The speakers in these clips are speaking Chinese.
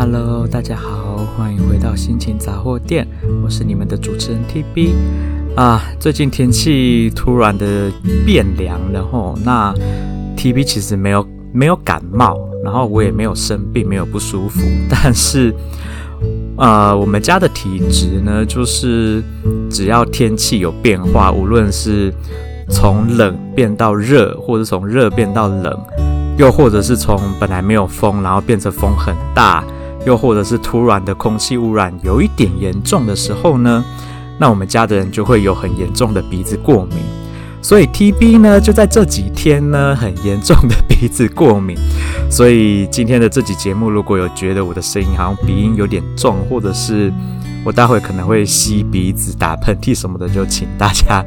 Hello，大家好，欢迎回到心情杂货店，我是你们的主持人 TB 啊。最近天气突然的变凉了吼，那 TB 其实没有没有感冒，然后我也没有生病，没有不舒服，但是呃，我们家的体质呢，就是只要天气有变化，无论是从冷变到热，或者从热变到冷，又或者是从本来没有风，然后变成风很大。又或者是突然的空气污染有一点严重的时候呢，那我们家的人就会有很严重的鼻子过敏。所以 TB 呢，就在这几天呢，很严重的鼻子过敏。所以今天的这集节目，如果有觉得我的声音好像鼻音有点重，或者是我待会可能会吸鼻子、打喷嚏什么的，就请大家。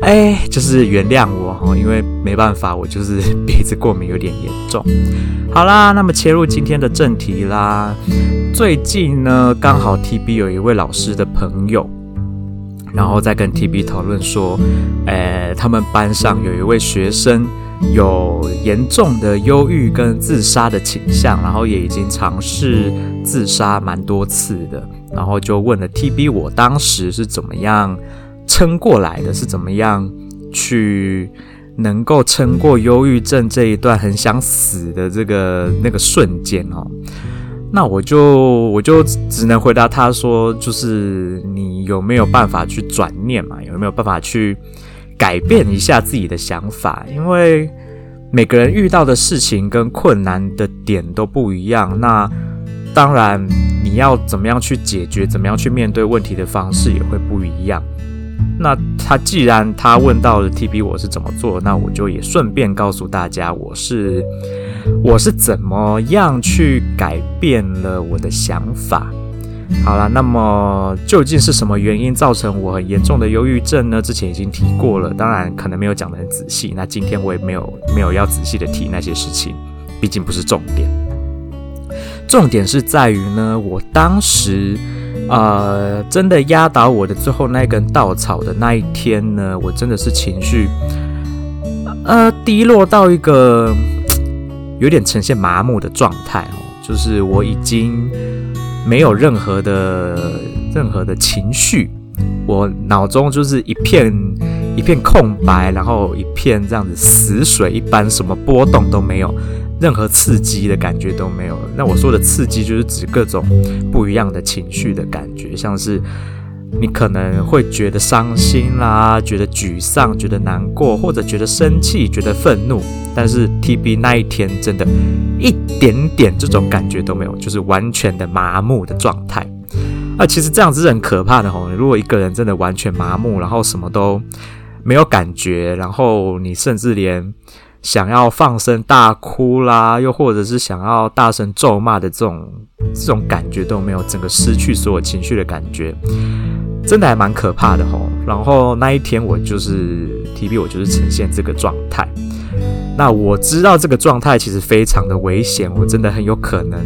哎，就是原谅我哈，因为没办法，我就是 鼻子过敏有点严重。好啦，那么切入今天的正题啦。最近呢，刚好 TB 有一位老师的朋友，然后在跟 TB 讨论说，哎，他们班上有一位学生有严重的忧郁跟自杀的倾向，然后也已经尝试自杀蛮多次的，然后就问了 TB，我当时是怎么样撑过来的，是怎么样去能够撑过忧郁症这一段很想死的这个那个瞬间哦？那我就我就只能回答他说，就是你有没有办法去转念嘛？有没有办法去改变一下自己的想法？因为每个人遇到的事情跟困难的点都不一样，那当然你要怎么样去解决，怎么样去面对问题的方式也会不一样。那他既然他问到了 TB 我是怎么做，那我就也顺便告诉大家我是我是怎么样去改变了我的想法。好了，那么究竟是什么原因造成我很严重的忧郁症呢？之前已经提过了，当然可能没有讲得很仔细。那今天我也没有没有要仔细的提那些事情，毕竟不是重点。重点是在于呢，我当时。呃，真的压倒我的最后那根稻草的那一天呢，我真的是情绪，呃，低落到一个 有点呈现麻木的状态哦，就是我已经没有任何的任何的情绪，我脑中就是一片一片空白，然后一片这样子死水一般，什么波动都没有。任何刺激的感觉都没有。那我说的刺激，就是指各种不一样的情绪的感觉，像是你可能会觉得伤心啦，觉得沮丧，觉得难过，或者觉得生气，觉得愤怒。但是 TB 那一天真的，一点点这种感觉都没有，就是完全的麻木的状态。啊，其实这样子是很可怕的吼。如果一个人真的完全麻木，然后什么都没有感觉，然后你甚至连想要放声大哭啦，又或者是想要大声咒骂的这种这种感觉都没有，整个失去所有情绪的感觉，真的还蛮可怕的吼。然后那一天我就是 TB，我就是呈现这个状态。那我知道这个状态其实非常的危险，我真的很有可能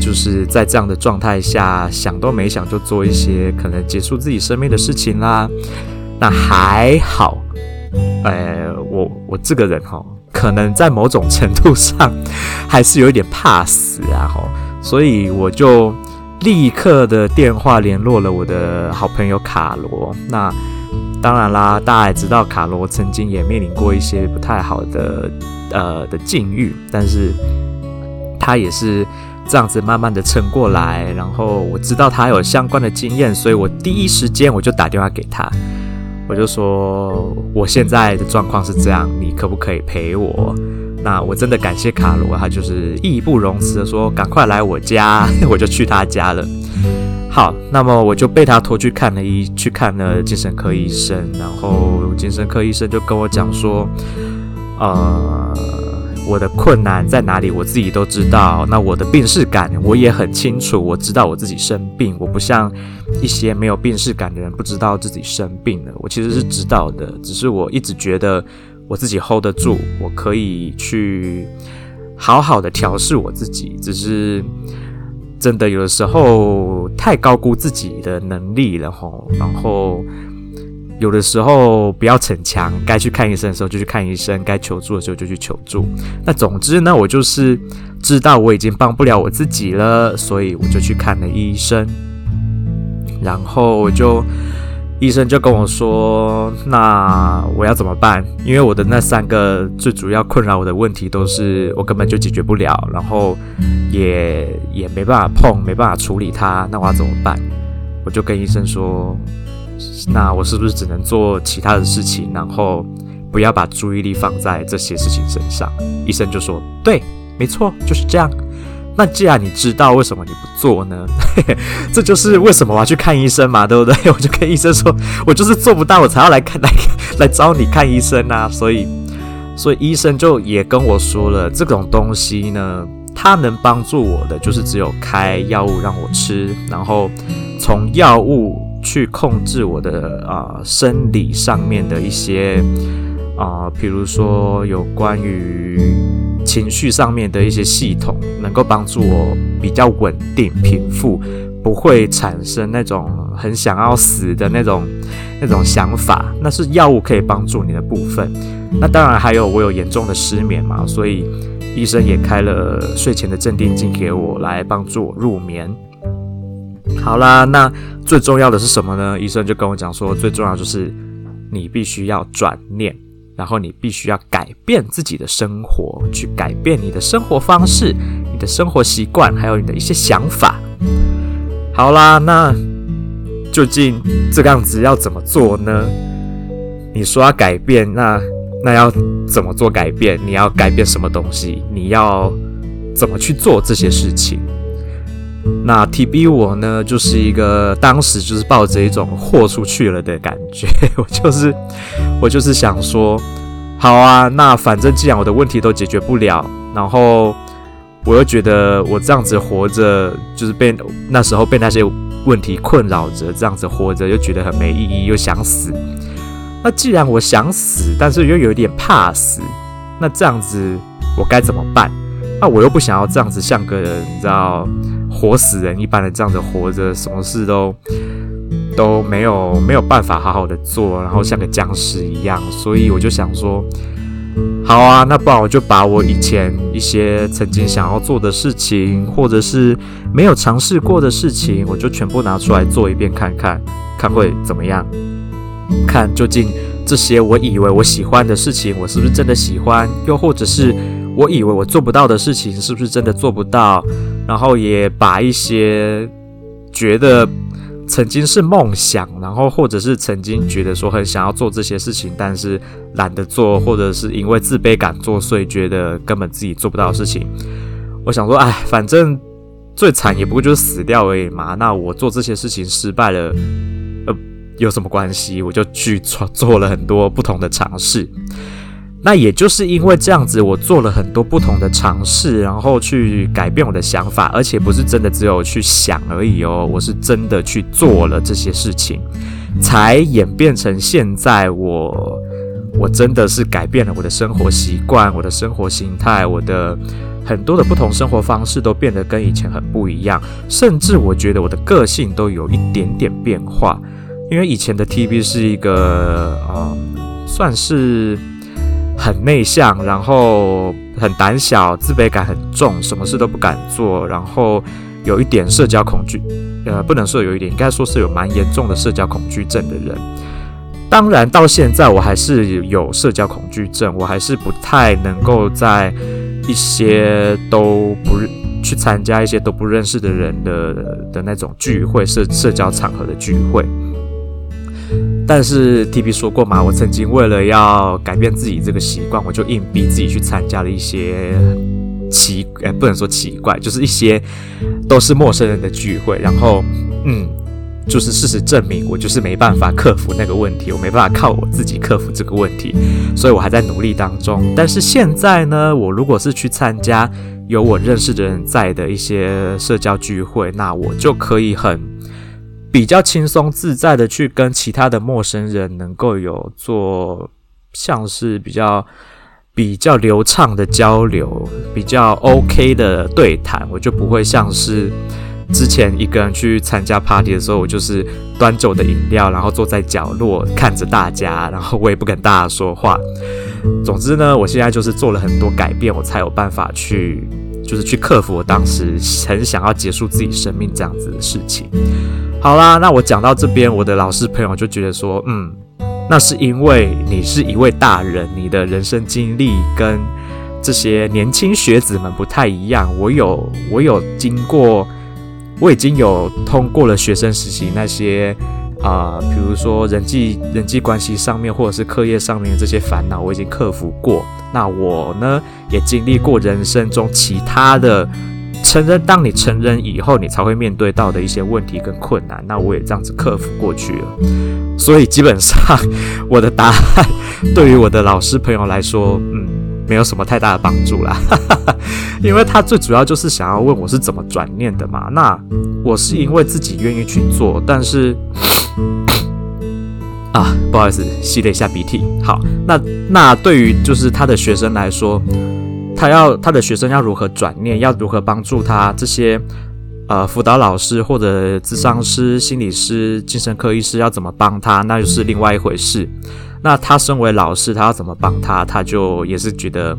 就是在这样的状态下想都没想就做一些可能结束自己生命的事情啦。那还好，呃，我我这个人吼。可能在某种程度上还是有一点怕死啊，吼，所以我就立刻的电话联络了我的好朋友卡罗。那当然啦，大家也知道卡罗曾经也面临过一些不太好的呃的境遇，但是他也是这样子慢慢的撑过来。然后我知道他有相关的经验，所以我第一时间我就打电话给他。我就说我现在的状况是这样，你可不可以陪我？那我真的感谢卡罗，他就是义不容辞的说赶快来我家，我就去他家了。好，那么我就被他拖去看了医，去看了精神科医生，然后精神科医生就跟我讲说，呃。我的困难在哪里？我自己都知道。那我的病视感我也很清楚。我知道我自己生病，我不像一些没有病视感的人不知道自己生病了。我其实是知道的，只是我一直觉得我自己 hold 得住，我可以去好好的调试我自己。只是真的有的时候太高估自己的能力了吼，然后。有的时候不要逞强，该去看医生的时候就去看医生，该求助的时候就去求助。那总之呢，我就是知道我已经帮不了我自己了，所以我就去看了医生。然后我就医生就跟我说：“那我要怎么办？因为我的那三个最主要困扰我的问题都是我根本就解决不了，然后也也没办法碰，没办法处理它。那我要怎么办？”我就跟医生说。那我是不是只能做其他的事情，然后不要把注意力放在这些事情身上？医生就说：“对，没错，就是这样。”那既然你知道为什么你不做呢？这就是为什么我要去看医生嘛，对不对？我就跟医生说：“我就是做不到，我才要来看来来找你看医生啊。”所以，所以医生就也跟我说了，这种东西呢，它能帮助我的就是只有开药物让我吃，然后从药物。去控制我的啊、生理上面的一些啊、比如说有关于情绪上面的一些系统，能够帮助我比较稳定、平复，不会产生那种很想要死的那种那种想法。那是药物可以帮助你的部分。那当然还有我有严重的失眠嘛，所以医生也开了睡前的镇定剂给我，来帮助我入眠。好啦，那最重要的是什么呢？医生就跟我讲说，最重要就是你必须要转念，然后你必须要改变自己的生活，去改变你的生活方式、你的生活习惯，还有你的一些想法。好啦，那究竟这个样子要怎么做呢？你说要改变，那那要怎么做改变？你要改变什么东西？你要怎么去做这些事情？那 TB 我呢，就是一个当时就是抱着一种豁出去了的感觉，我就是我就是想说，好啊，那反正既然我的问题都解决不了，然后我又觉得我这样子活着，就是被那时候被那些问题困扰着，这样子活着又觉得很没意义，又想死。那既然我想死，但是又有点怕死，那这样子我该怎么办？那我又不想要这样子像个人，你知道。活死人一般的这样子活着，什么事都都没有没有办法好好的做，然后像个僵尸一样。所以我就想说，好啊，那不然我就把我以前一些曾经想要做的事情，或者是没有尝试过的事情，我就全部拿出来做一遍，看看看会怎么样，看究竟这些我以为我喜欢的事情，我是不是真的喜欢，又或者是。我以为我做不到的事情，是不是真的做不到？然后也把一些觉得曾经是梦想，然后或者是曾经觉得说很想要做这些事情，但是懒得做，或者是因为自卑感作祟，觉得根本自己做不到的事情。我想说，哎，反正最惨也不过就是死掉而已嘛。那我做这些事情失败了，呃，有什么关系？我就去做做了很多不同的尝试。那也就是因为这样子，我做了很多不同的尝试，然后去改变我的想法，而且不是真的只有去想而已哦，我是真的去做了这些事情，才演变成现在我，我真的是改变了我的生活习惯、我的生活形态、我的很多的不同生活方式都变得跟以前很不一样，甚至我觉得我的个性都有一点点变化，因为以前的 TB 是一个，呃，算是。很内向，然后很胆小，自卑感很重，什么事都不敢做，然后有一点社交恐惧，呃，不能说有一点，应该说是有蛮严重的社交恐惧症的人。当然，到现在我还是有社交恐惧症，我还是不太能够在一些都不去参加一些都不认识的人的的那种聚会，社社交场合的聚会。但是 T P 说过嘛，我曾经为了要改变自己这个习惯，我就硬逼自己去参加了一些奇，呃，不能说奇怪，就是一些都是陌生人的聚会。然后，嗯，就是事实证明，我就是没办法克服那个问题，我没办法靠我自己克服这个问题，所以我还在努力当中。但是现在呢，我如果是去参加有我认识的人在的一些社交聚会，那我就可以很。比较轻松自在的去跟其他的陌生人能够有做像是比较比较流畅的交流，比较 OK 的对谈，我就不会像是之前一个人去参加 party 的时候，我就是端着我的饮料，然后坐在角落看着大家，然后我也不跟大家说话。总之呢，我现在就是做了很多改变，我才有办法去，就是去克服我当时很想要结束自己生命这样子的事情。好啦，那我讲到这边，我的老师朋友就觉得说，嗯，那是因为你是一位大人，你的人生经历跟这些年轻学子们不太一样。我有，我有经过，我已经有通过了学生实习那些。啊、比如说人际人际关系上面，或者是课业上面的这些烦恼，我已经克服过。那我呢，也经历过人生中其他的成人，当你成人以后，你才会面对到的一些问题跟困难。那我也这样子克服过去了。所以基本上，我的答案对于我的老师朋友来说，嗯，没有什么太大的帮助啦。因为他最主要就是想要问我是怎么转念的嘛。那我是因为自己愿意去做，但是。啊，不好意思，吸了一下鼻涕。好，那那对于就是他的学生来说，他要他的学生要如何转念，要如何帮助他这些呃辅导老师或者咨商师、心理师、精神科医师要怎么帮他，那就是另外一回事。那他身为老师，他要怎么帮他，他就也是觉得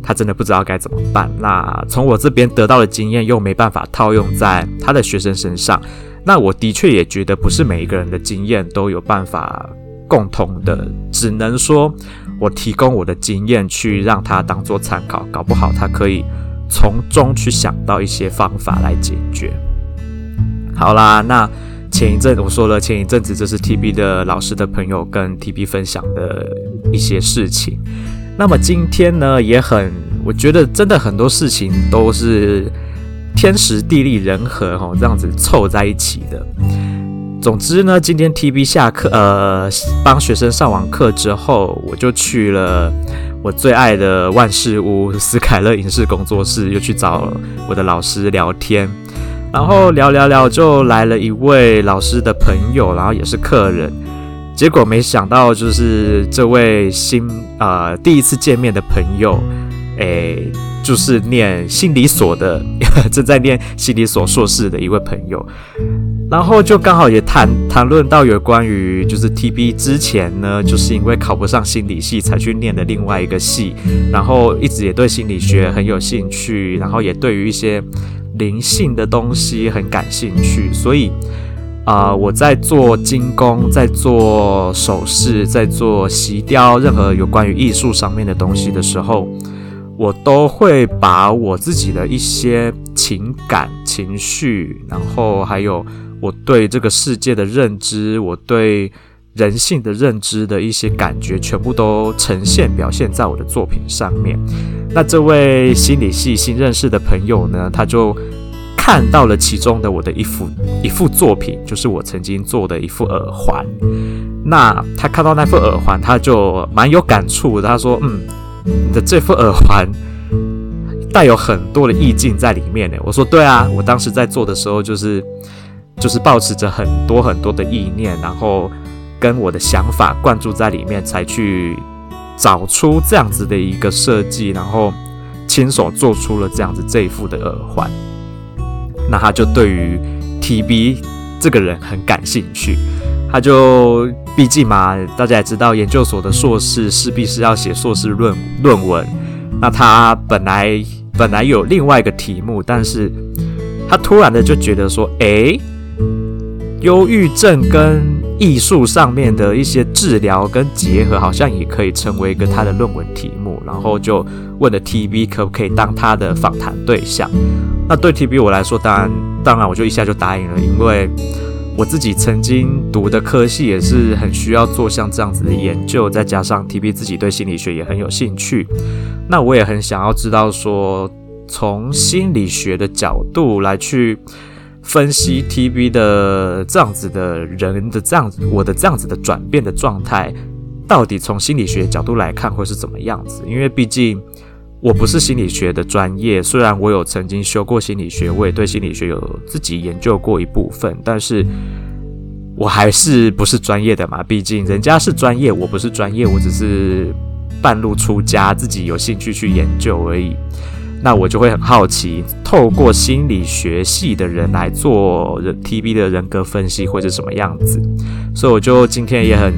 他真的不知道该怎么办。那从我这边得到的经验，又没办法套用在他的学生身上。那我的确也觉得不是每一个人的经验都有办法共同的，只能说我提供我的经验去让他当做参考，搞不好他可以从中去想到一些方法来解决。好啦，那前一阵我说了，前一阵子这是 TB 的老师的朋友跟 TB 分享的一些事情。那么今天呢，也很，我觉得真的很多事情都是。天时地利人和，哈，这样子凑在一起的。总之呢，今天 TB 下课，呃，帮学生上完课之后，我就去了我最爱的万事屋斯凯勒影视工作室，又去找我的老师聊天。然后聊聊聊，就来了一位老师的朋友，然后也是客人。结果没想到，就是这位新，呃，第一次见面的朋友，诶。就是念心理所的，正在念心理所硕士的一位朋友，然后就刚好也谈谈论到有关于就是 TB 之前呢，就是因为考不上心理系才去念的另外一个系，然后一直也对心理学很有兴趣，然后也对于一些灵性的东西很感兴趣，所以啊、我在做金工，在做首饰，在做锡雕，任何有关于艺术上面的东西的时候。我都会把我自己的一些情感、情绪，然后还有我对这个世界的认知，我对人性的认知的一些感觉，全部都呈现表现在我的作品上面。那这位心理系新认识的朋友呢，他就看到了其中的我的一幅一幅作品，就是我曾经做的一副耳环。那他看到那副耳环，他就蛮有感触。他说：“嗯。”你的这副耳环带有很多的意境在里面呢。我说对啊，我当时在做的时候就是就是抱持着很多很多的意念，然后跟我的想法灌注在里面，才去找出这样子的一个设计，然后亲手做出了这样子这一副的耳环。那他就对于 TB 这个人很感兴趣。他就毕竟嘛，大家也知道，研究所的硕士势必是要写硕士论论文。那他本来本来有另外一个题目，但是他突然的就觉得说，诶，忧郁症跟艺术上面的一些治疗跟结合，好像也可以成为一个他的论文题目。然后就问了 TB 可不可以当他的访谈对象。那对 TB 我来说，当然当然我就一下就答应了，因为。我自己曾经读的科系也是很需要做像这样子的研究，再加上 TB 自己对心理学也很有兴趣，那我也很想要知道说，从心理学的角度来去分析 TB 的这样子的人的这样子，我的这样子的转变的状态，到底从心理学角度来看会是怎么样子？因为毕竟。我不是心理学的专业，虽然我有曾经修过心理学，我也对心理学有自己研究过一部分，但是我还是不是专业的嘛。毕竟人家是专业，我不是专业，我只是半路出家，自己有兴趣去研究而已。那我就会很好奇，透过心理学系的人来做人 TB 的人格分析会是什么样子，所以我就今天也很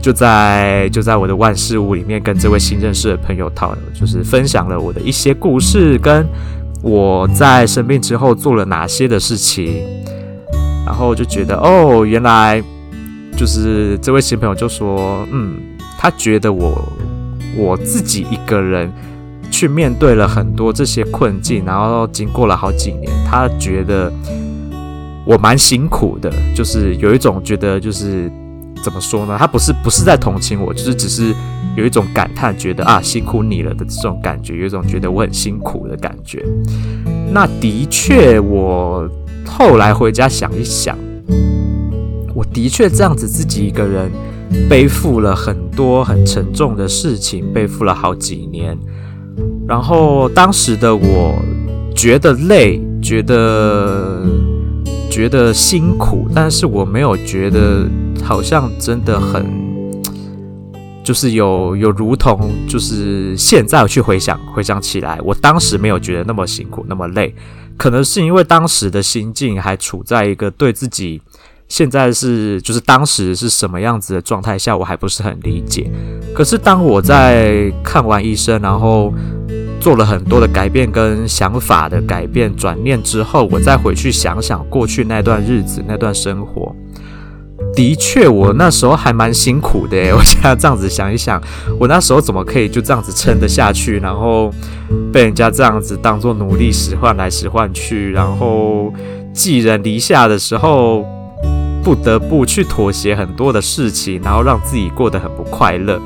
就在就在我的万事屋里面跟这位新认识的朋友讨，就是分享了我的一些故事，跟我在生病之后做了哪些的事情，然后就觉得哦，原来就是这位新朋友就说，嗯，他觉得我我自己一个人。去面对了很多这些困境，然后经过了好几年，他觉得我蛮辛苦的，就是有一种觉得就是怎么说呢？他不是不是在同情我，就是只是有一种感叹，觉得啊辛苦你了的这种感觉，有一种觉得我很辛苦的感觉。那的确，我后来回家想一想，我的确这样子自己一个人背负了很多很沉重的事情，背负了好几年。然后当时的我觉得累，觉得觉得辛苦，但是我没有觉得好像真的很，就是有有如同就是现在去回想回想起来，我当时没有觉得那么辛苦那么累，可能是因为当时的心境还处在一个对自己。现在是就是当时是什么样子的状态下，我还不是很理解。可是当我在看完医生，然后做了很多的改变跟想法的改变转念之后，我再回去想想过去那段日子那段生活，的确我那时候还蛮辛苦的。我现在这样子想一想，我那时候怎么可以就这样子撑得下去，然后被人家这样子当做奴隶使唤来使唤去，然后寄人篱下的时候。不得不去妥协很多的事情，然后让自己过得很不快乐。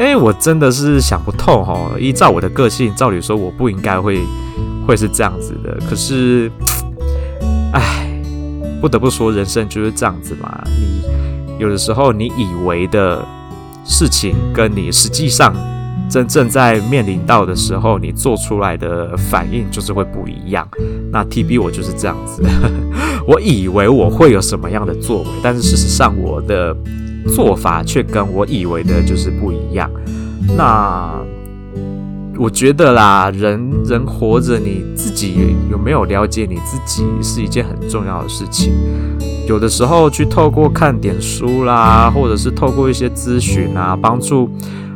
诶，我真的是想不透哦。依照我的个性，照理说我不应该会会是这样子的。可是，唉，不得不说，人生就是这样子嘛。你有的时候你以为的事情，跟你实际上。真正在面临到的时候，你做出来的反应就是会不一样。那 TB 我就是这样子，我以为我会有什么样的作为，但是事实上我的做法却跟我以为的就是不一样。那我觉得啦，人人活着，你自己有没有了解你自己，是一件很重要的事情。有的时候去透过看点书啦，或者是透过一些咨询啊，帮助。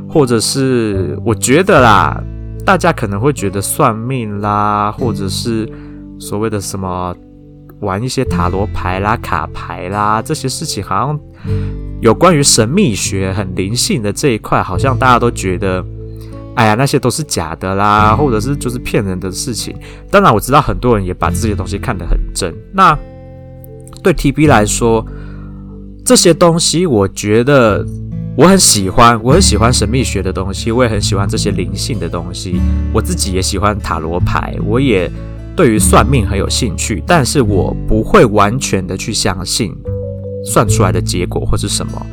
或者是我觉得啦，大家可能会觉得算命啦，或者是所谓的什么玩一些塔罗牌啦、卡牌啦这些事情，好像有关于神秘学、很灵性的这一块，好像大家都觉得，哎呀，那些都是假的啦，或者是就是骗人的事情。当然，我知道很多人也把这些东西看得很真。那对 TB 来说，这些东西，我觉得。我很喜欢，我很喜欢神秘学的东西，我也很喜欢这些灵性的东西。我自己也喜欢塔罗牌，我也对于算命很有兴趣。但是我不会完全的去相信算出来的结果或是什么，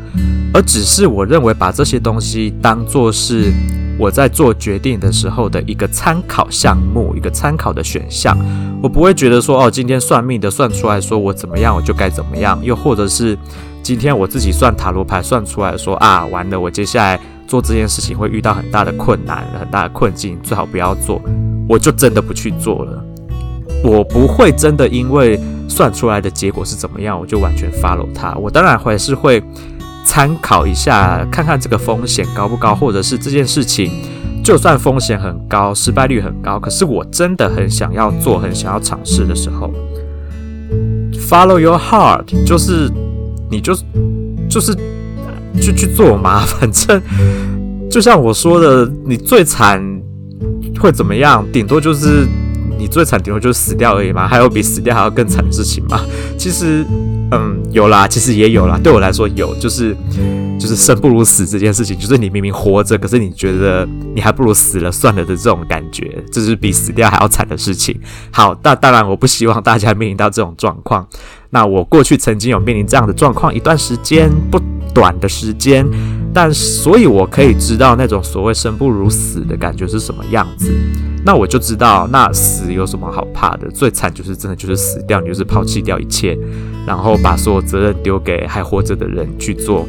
而只是我认为把这些东西当做是我在做决定的时候的一个参考项目，一个参考的选项。我不会觉得说，哦，今天算命的算出来说我怎么样，我就该怎么样，又或者是。今天我自己算塔罗牌算出来说啊，完了，我接下来做这件事情会遇到很大的困难，很大的困境，最好不要做，我就真的不去做了。我不会真的因为算出来的结果是怎么样，我就完全 follow 它。我当然还是会参考一下，看看这个风险高不高，或者是这件事情就算风险很高，失败率很高，可是我真的很想要做，很想要尝试的时候，follow your heart，就是。你就就是就去做嘛，反正就像我说的，你最惨会怎么样？顶多就是你最惨，顶多就是死掉而已嘛。还有比死掉还要更惨的事情吗？其实，嗯，有啦，其实也有啦。对我来说，有就是就是生不如死这件事情，就是你明明活着，可是你觉得你还不如死了算了的这种感觉，这是比死掉还要惨的事情。好，那当然我不希望大家面临到这种状况。那我过去曾经有面临这样的状况一段时间，不短的时间，但所以我可以知道那种所谓生不如死的感觉是什么样子。那我就知道，那死有什么好怕的？最惨就是真的就是死掉，你就是抛弃掉一切，然后把所有责任丢给还活着的人去做。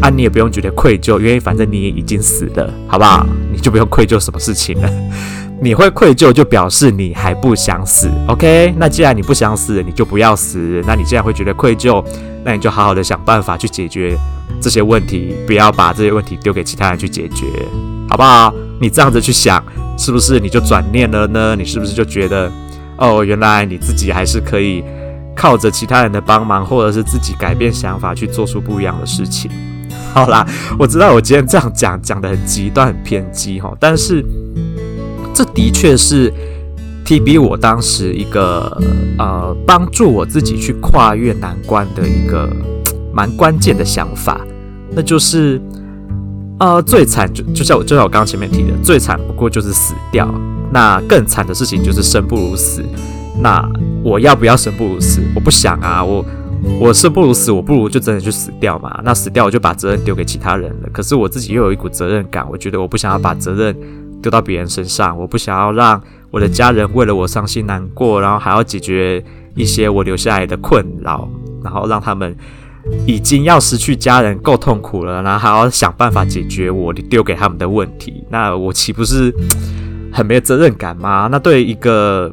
啊，你也不用觉得愧疚，因为反正你也已经死了，好不好？你就不用愧疚什么事情了。你会愧疚，就表示你还不想死。OK，那既然你不想死，你就不要死。那你既然会觉得愧疚，那你就好好的想办法去解决这些问题，不要把这些问题丢给其他人去解决，好不好？你这样子去想，是不是你就转念了呢？你是不是就觉得，哦，原来你自己还是可以靠着其他人的帮忙，或者是自己改变想法，去做出不一样的事情？好啦，我知道我今天这样讲讲得很极端、很偏激哈，但是。这的确是 TB 我当时一个呃帮助我自己去跨越难关的一个蛮关键的想法，那就是呃最惨就就像我就像我刚刚前面提的，最惨不过就是死掉，那更惨的事情就是生不如死。那我要不要生不如死？我不想啊，我我生不如死，我不如就真的去死掉嘛。那死掉我就把责任丢给其他人了。可是我自己又有一股责任感，我觉得我不想要把责任。丢到别人身上，我不想要让我的家人为了我伤心难过，然后还要解决一些我留下来的困扰，然后让他们已经要失去家人够痛苦了，然后还要想办法解决我丢给他们的问题，那我岂不是很没有责任感吗？那对一个。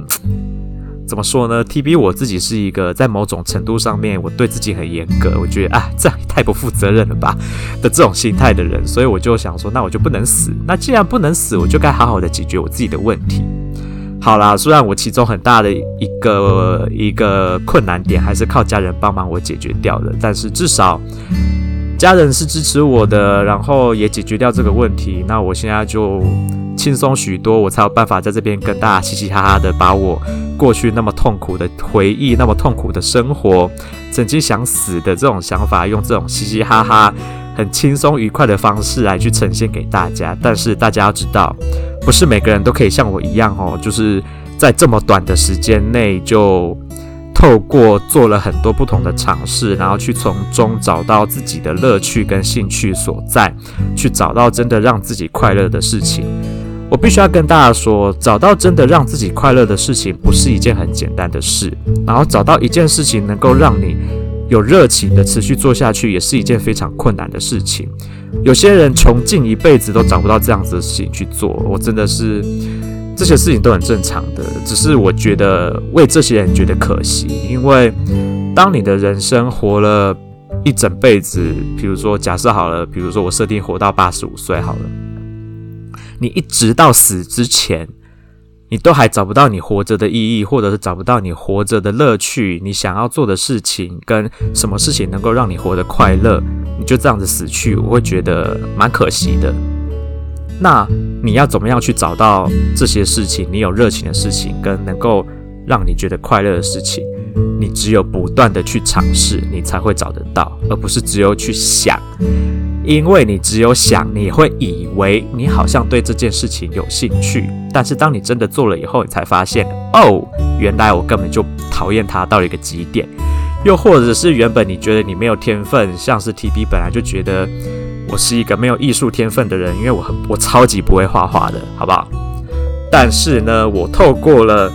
怎么说呢？TB 我自己是一个在某种程度上面，我对自己很严格，我觉得啊，这样太不负责任了吧的这种心态的人，所以我就想说，那我就不能死。那既然不能死，我就该好好的解决我自己的问题。好啦，虽然我其中很大的一个一个困难点还是靠家人帮忙我解决掉的，但是至少家人是支持我的，然后也解决掉这个问题。那我现在就。轻松许多，我才有办法在这边跟大家嘻嘻哈哈的，把我过去那么痛苦的回忆、那么痛苦的生活、曾经想死的这种想法，用这种嘻嘻哈哈、很轻松愉快的方式来去呈现给大家。但是大家要知道，不是每个人都可以像我一样哦，就是在这么短的时间内就透过做了很多不同的尝试，然后去从中找到自己的乐趣跟兴趣所在，去找到真的让自己快乐的事情。我必须要跟大家说，找到真的让自己快乐的事情不是一件很简单的事，然后找到一件事情能够让你有热情的持续做下去，也是一件非常困难的事情。有些人穷尽一辈子都找不到这样子的事情去做，我真的是这些事情都很正常的，只是我觉得为这些人觉得可惜，因为当你的人生活了一整辈子，比如说假设好了，比如说我设定活到八十五岁好了。你一直到死之前，你都还找不到你活着的意义，或者是找不到你活着的乐趣，你想要做的事情跟什么事情能够让你活得快乐，你就这样子死去，我会觉得蛮可惜的。那你要怎么样去找到这些事情？你有热情的事情，跟能够让你觉得快乐的事情，你只有不断的去尝试，你才会找得到，而不是只有去想。因为你只有想，你会以为你好像对这件事情有兴趣，但是当你真的做了以后，你才发现，哦，原来我根本就讨厌它到了一个极点。又或者是原本你觉得你没有天分，像是 TB 本来就觉得我是一个没有艺术天分的人，因为我很我超级不会画画的，好不好？但是呢，我透过了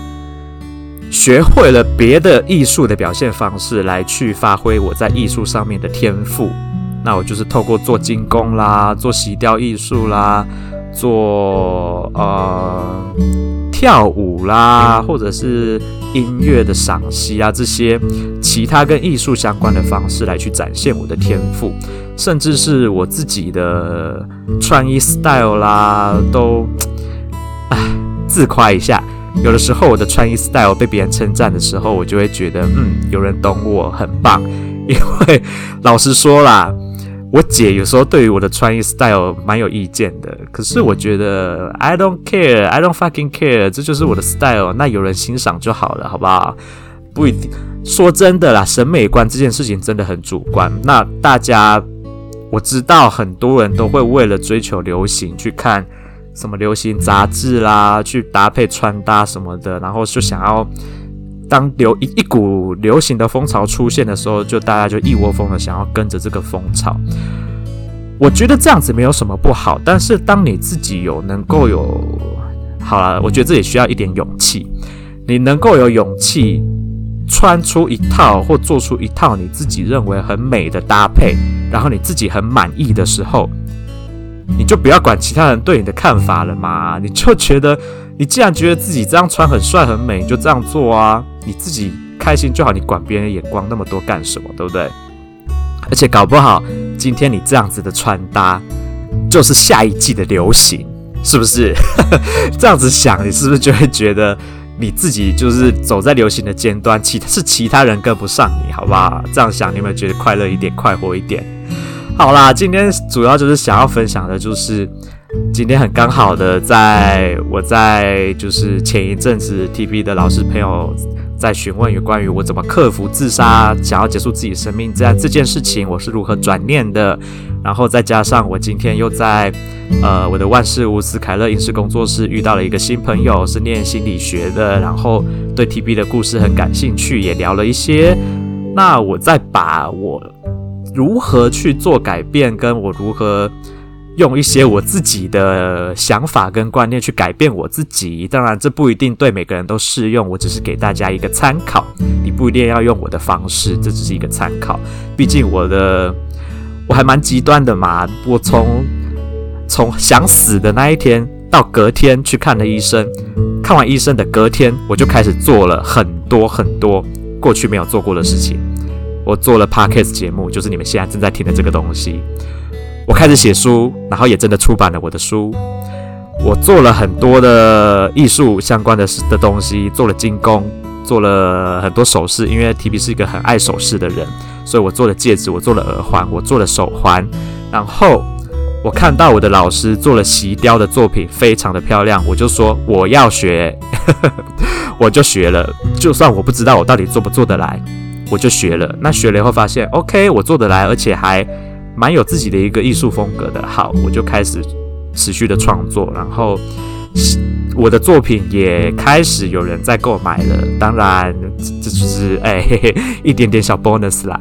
学会了别的艺术的表现方式来去发挥我在艺术上面的天赋。那我就是透过做金工啦，做锡雕艺术啦，做呃跳舞啦，或者是音乐的赏析啊，这些其他跟艺术相关的方式来去展现我的天赋，甚至是我自己的穿衣 style 啦，都唉自夸一下。有的时候我的穿衣 style 被别人称赞的时候，我就会觉得嗯，有人懂我，很棒。因为老实说啦。我姐有时候对于我的穿衣 style 蛮有意见的，可是我觉得 I don't care, I don't fucking care，这就是我的 style，那有人欣赏就好了，好不好？不一定，说真的啦，审美观这件事情真的很主观。那大家，我知道很多人都会为了追求流行去看什么流行杂志啦，去搭配穿搭什么的，然后就想要。当流一一股流行的风潮出现的时候，就大家就一窝蜂的想要跟着这个风潮。我觉得这样子没有什么不好，但是当你自己有能够有，好了，我觉得这也需要一点勇气。你能够有勇气穿出一套或做出一套你自己认为很美的搭配，然后你自己很满意的时候，你就不要管其他人对你的看法了嘛，你就觉得。你既然觉得自己这样穿很帅很美，你就这样做啊，你自己开心就好，你管别人的眼光那么多干什么？对不对？而且搞不好今天你这样子的穿搭，就是下一季的流行，是不是？这样子想，你是不是就会觉得你自己就是走在流行的尖端，其是其他人跟不上你，好吧？这样想，你有没有觉得快乐一点，快活一点？好啦，今天主要就是想要分享的，就是。今天很刚好的，在我在就是前一阵子 TP 的老师朋友在询问有关于我怎么克服自杀，想要结束自己生命这样这件事情，我是如何转念的。然后再加上我今天又在呃我的万事屋斯凯勒影视工作室遇到了一个新朋友，是念心理学的，然后对 T B 的故事很感兴趣，也聊了一些。那我再把我如何去做改变，跟我如何。用一些我自己的想法跟观念去改变我自己，当然这不一定对每个人都适用，我只是给大家一个参考。你不一定要用我的方式，这只是一个参考。毕竟我的我还蛮极端的嘛，我从从想死的那一天到隔天去看了医生，看完医生的隔天我就开始做了很多很多过去没有做过的事情。我做了 Podcast 节目，就是你们现在正在听的这个东西。我开始写书，然后也真的出版了我的书。我做了很多的艺术相关的的东西，做了金工，做了很多首饰。因为 T B 是一个很爱首饰的人，所以我做了戒指，我做了耳环，我做了手环。然后我看到我的老师做了锡雕的作品，非常的漂亮，我就说我要学，我就学了。就算我不知道我到底做不做得来，我就学了。那学了以后发现，OK，我做得来，而且还。蛮有自己的一个艺术风格的，好，我就开始持续的创作，然后我的作品也开始有人在购买了。当然，这就是哎、嘿嘿，一点点小 bonus 啦。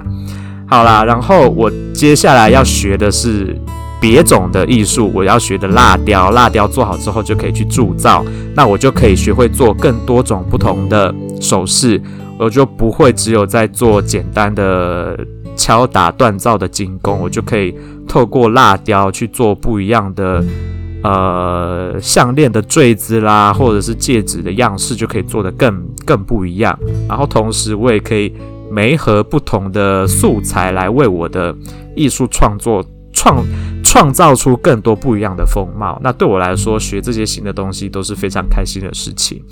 好啦，然后我接下来要学的是别种的艺术，我要学的蜡雕，蜡雕做好之后就可以去铸造，那我就可以学会做更多种不同的首饰，我就不会只有在做简单的。敲打锻造的精工，我就可以透过蜡雕去做不一样的呃项链的坠子啦，或者是戒指的样式，就可以做得更更不一样。然后同时，我也可以媒合不同的素材来为我的艺术创作创创造出更多不一样的风貌。那对我来说，学这些新的东西都是非常开心的事情。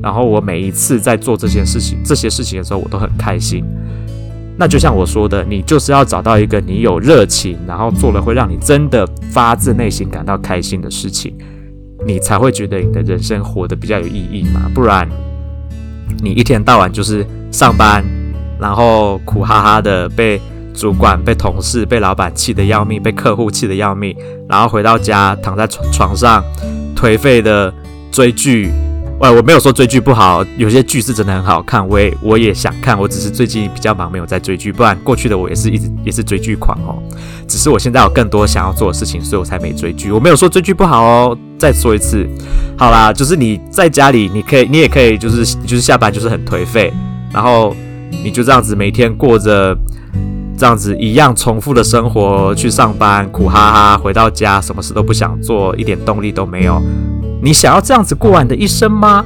然后我每一次在做这件事情、这些事情的时候，我都很开心。那就像我说的，你就是要找到一个你有热情，然后做了会让你真的发自内心感到开心的事情，你才会觉得你的人生活得比较有意义嘛。不然，你一天到晚就是上班，然后苦哈哈的被主管、被同事、被老板气得要命，被客户气得要命，然后回到家躺在床床上颓废的追剧。喂，我没有说追剧不好，有些剧是真的很好看，我也我也想看，我只是最近比较忙，没有在追剧，不然过去的我也是一直也是追剧狂哦。只是我现在有更多想要做的事情，所以我才没追剧。我没有说追剧不好哦，再说一次，好啦，就是你在家里，你可以，你也可以，就是就是下班就是很颓废，然后你就这样子每天过着这样子一样重复的生活，去上班苦哈哈，回到家什么事都不想做，一点动力都没有。你想要这样子过完的一生吗？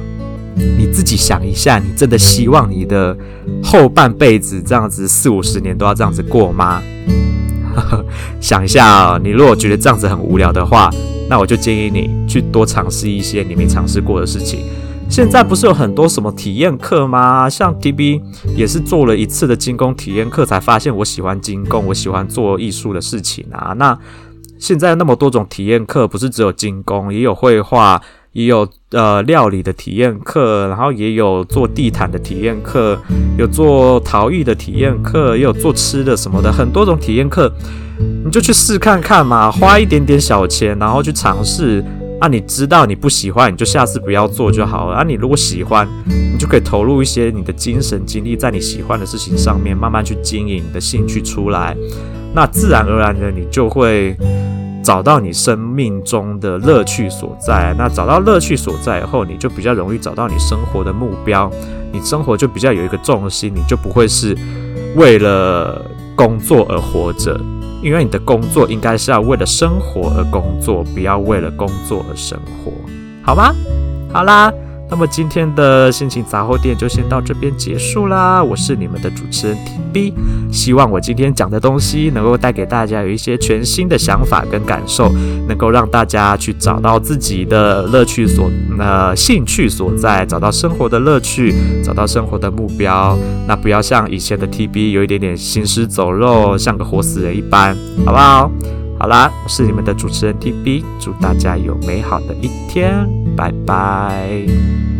你自己想一下，你真的希望你的后半辈子这样子四五十年都要这样子过吗？想一下啊，你如果觉得这样子很无聊的话，那我就建议你去多尝试一些你没尝试过的事情。现在不是有很多什么体验课吗？像 T B 也是做了一次的金工体验课，才发现我喜欢金工，我喜欢做艺术的事情啊。那现在那么多种体验课，不是只有金工，也有绘画，也有呃料理的体验课，然后也有做地毯的体验课，有做陶艺的体验课，也有做吃的什么的，很多种体验课，你就去试看看嘛，花一点点小钱，然后去尝试。啊，你知道你不喜欢，你就下次不要做就好了。啊，你如果喜欢，你就可以投入一些你的精神精力在你喜欢的事情上面，慢慢去经营你的兴趣出来。那自然而然的，你就会找到你生命中的乐趣所在。那找到乐趣所在以后，你就比较容易找到你生活的目标。你生活就比较有一个重心，你就不会是为了工作而活着。因为你的工作应该是要为了生活而工作，不要为了工作而生活，好吗？好啦。那么今天的心情杂货店就先到这边结束啦。我是你们的主持人 TB，希望我今天讲的东西能够带给大家有一些全新的想法跟感受，能够让大家去找到自己的乐趣所呃兴趣所在，找到生活的乐趣，找到生活的目标。那不要像以前的 TB 有一点点行尸走肉，像个活死人一般，好不好？好啦，我是你们的主持人 TB，祝大家有美好的一天，拜拜。